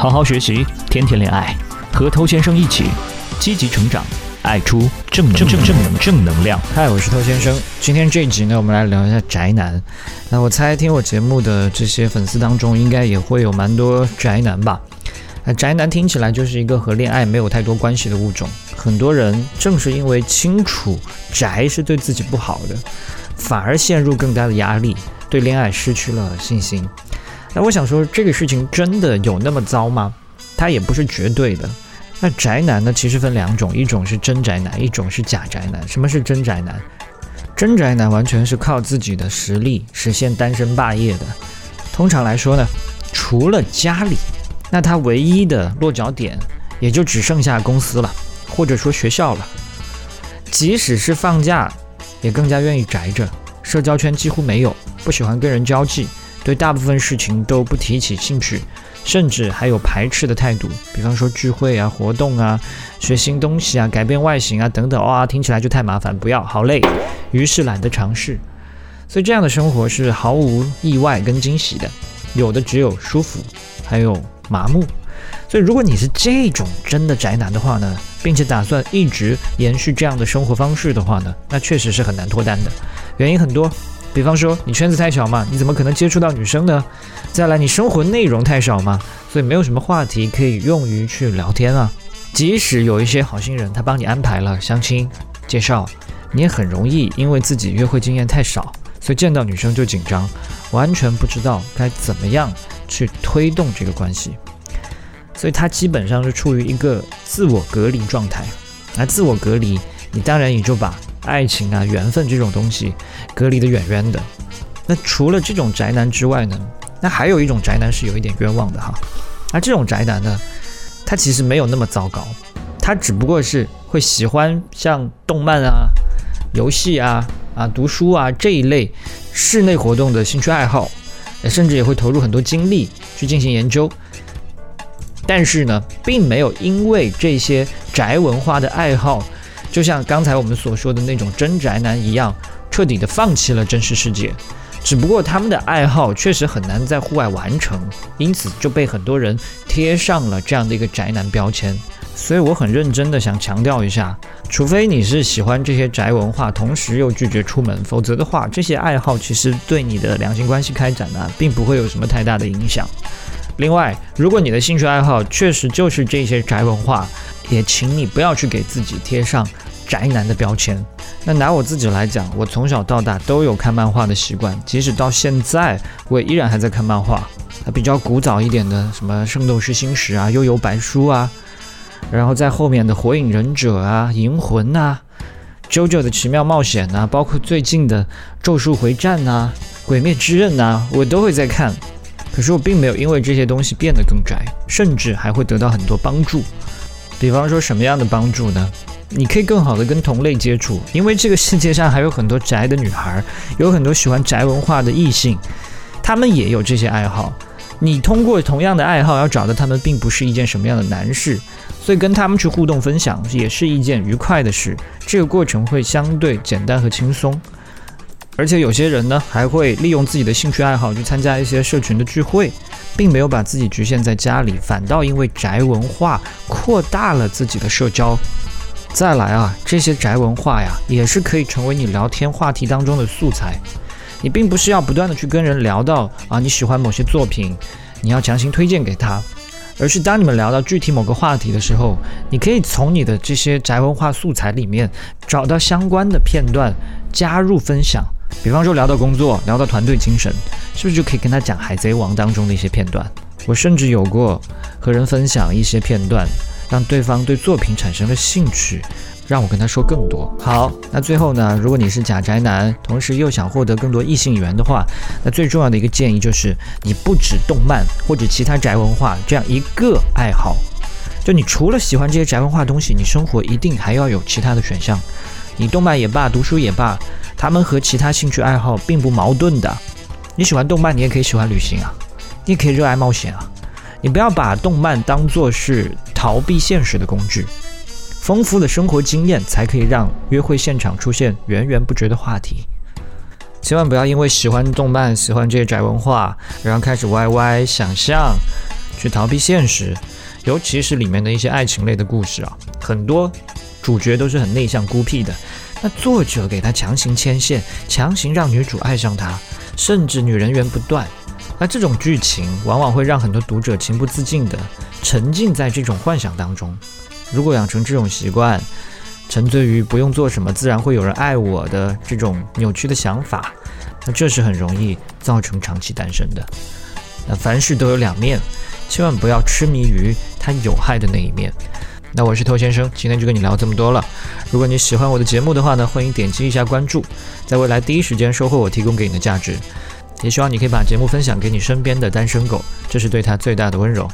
好好学习，天天恋爱，和偷先生一起积极成长，爱出正正正正能正能量。嗨，我是偷先生。今天这一集呢，我们来聊一下宅男。那我猜听我节目的这些粉丝当中，应该也会有蛮多宅男吧？那宅男听起来就是一个和恋爱没有太多关系的物种。很多人正是因为清楚宅是对自己不好的，反而陷入更大的压力，对恋爱失去了信心。那我想说，这个事情真的有那么糟吗？它也不是绝对的。那宅男呢，其实分两种，一种是真宅男，一种是假宅男。什么是真宅男？真宅男完全是靠自己的实力实现单身霸业的。通常来说呢，除了家里，那他唯一的落脚点也就只剩下公司了，或者说学校了。即使是放假，也更加愿意宅着，社交圈几乎没有，不喜欢跟人交际。对大部分事情都不提起兴趣，甚至还有排斥的态度。比方说聚会啊、活动啊、学新东西啊、改变外形啊等等，哇，听起来就太麻烦，不要，好累，于是懒得尝试。所以这样的生活是毫无意外跟惊喜的，有的只有舒服，还有麻木。所以如果你是这种真的宅男的话呢，并且打算一直延续这样的生活方式的话呢，那确实是很难脱单的，原因很多。比方说，你圈子太小嘛，你怎么可能接触到女生呢？再来，你生活内容太少嘛，所以没有什么话题可以用于去聊天啊。即使有一些好心人，他帮你安排了相亲介绍，你也很容易因为自己约会经验太少，所以见到女生就紧张，完全不知道该怎么样去推动这个关系。所以他基本上是处于一个自我隔离状态。那自我隔离，你当然也就把。爱情啊，缘分这种东西，隔离的远远的。那除了这种宅男之外呢？那还有一种宅男是有一点冤枉的哈。而这种宅男呢，他其实没有那么糟糕，他只不过是会喜欢像动漫啊、游戏啊、啊读书啊这一类室内活动的兴趣爱好，甚至也会投入很多精力去进行研究。但是呢，并没有因为这些宅文化的爱好。就像刚才我们所说的那种真宅男一样，彻底的放弃了真实世界。只不过他们的爱好确实很难在户外完成，因此就被很多人贴上了这样的一个宅男标签。所以我很认真的想强调一下，除非你是喜欢这些宅文化，同时又拒绝出门，否则的话，这些爱好其实对你的两性关系开展呢，并不会有什么太大的影响。另外，如果你的兴趣爱好确实就是这些宅文化，也请你不要去给自己贴上宅男的标签。那拿我自己来讲，我从小到大都有看漫画的习惯，即使到现在，我也依然还在看漫画。它比较古早一点的，什么《圣斗士星矢》啊，《幽游白书》啊，然后在后面的《火影忍者》啊，《银魂》啊，《JoJo 的奇妙冒险》啊，包括最近的《咒术回战》啊，《鬼灭之刃》啊，我都会在看。可是我并没有因为这些东西变得更宅，甚至还会得到很多帮助。比方说什么样的帮助呢？你可以更好的跟同类接触，因为这个世界上还有很多宅的女孩，有很多喜欢宅文化的异性，他们也有这些爱好。你通过同样的爱好要找到他们，并不是一件什么样的难事，所以跟他们去互动分享也是一件愉快的事。这个过程会相对简单和轻松。而且有些人呢，还会利用自己的兴趣爱好去参加一些社群的聚会，并没有把自己局限在家里，反倒因为宅文化扩大了自己的社交。再来啊，这些宅文化呀，也是可以成为你聊天话题当中的素材。你并不是要不断的去跟人聊到啊你喜欢某些作品，你要强行推荐给他，而是当你们聊到具体某个话题的时候，你可以从你的这些宅文化素材里面找到相关的片段，加入分享。比方说聊到工作，聊到团队精神，是不是就可以跟他讲《海贼王》当中的一些片段？我甚至有过和人分享一些片段，让对方对作品产生了兴趣，让我跟他说更多。好，那最后呢，如果你是假宅男，同时又想获得更多异性缘的话，那最重要的一个建议就是，你不止动漫或者其他宅文化这样一个爱好，就你除了喜欢这些宅文化东西，你生活一定还要有其他的选项。你动漫也罢，读书也罢。他们和其他兴趣爱好并不矛盾的。你喜欢动漫，你也可以喜欢旅行啊，你也可以热爱冒险啊。你不要把动漫当做是逃避现实的工具。丰富的生活经验才可以让约会现场出现源源不绝的话题。千万不要因为喜欢动漫、喜欢这些宅文化，然后开始歪歪想象，去逃避现实，尤其是里面的一些爱情类的故事啊，很多主角都是很内向孤僻的。那作者给他强行牵线，强行让女主爱上他，甚至女人缘不断。那这种剧情往往会让很多读者情不自禁地沉浸在这种幻想当中。如果养成这种习惯，沉醉于不用做什么自然会有人爱我的这种扭曲的想法，那这是很容易造成长期单身的。那凡事都有两面，千万不要痴迷于它有害的那一面。那我是偷先生，今天就跟你聊这么多了。如果你喜欢我的节目的话呢，欢迎点击一下关注，在未来第一时间收获我提供给你的价值。也希望你可以把节目分享给你身边的单身狗，这是对他最大的温柔。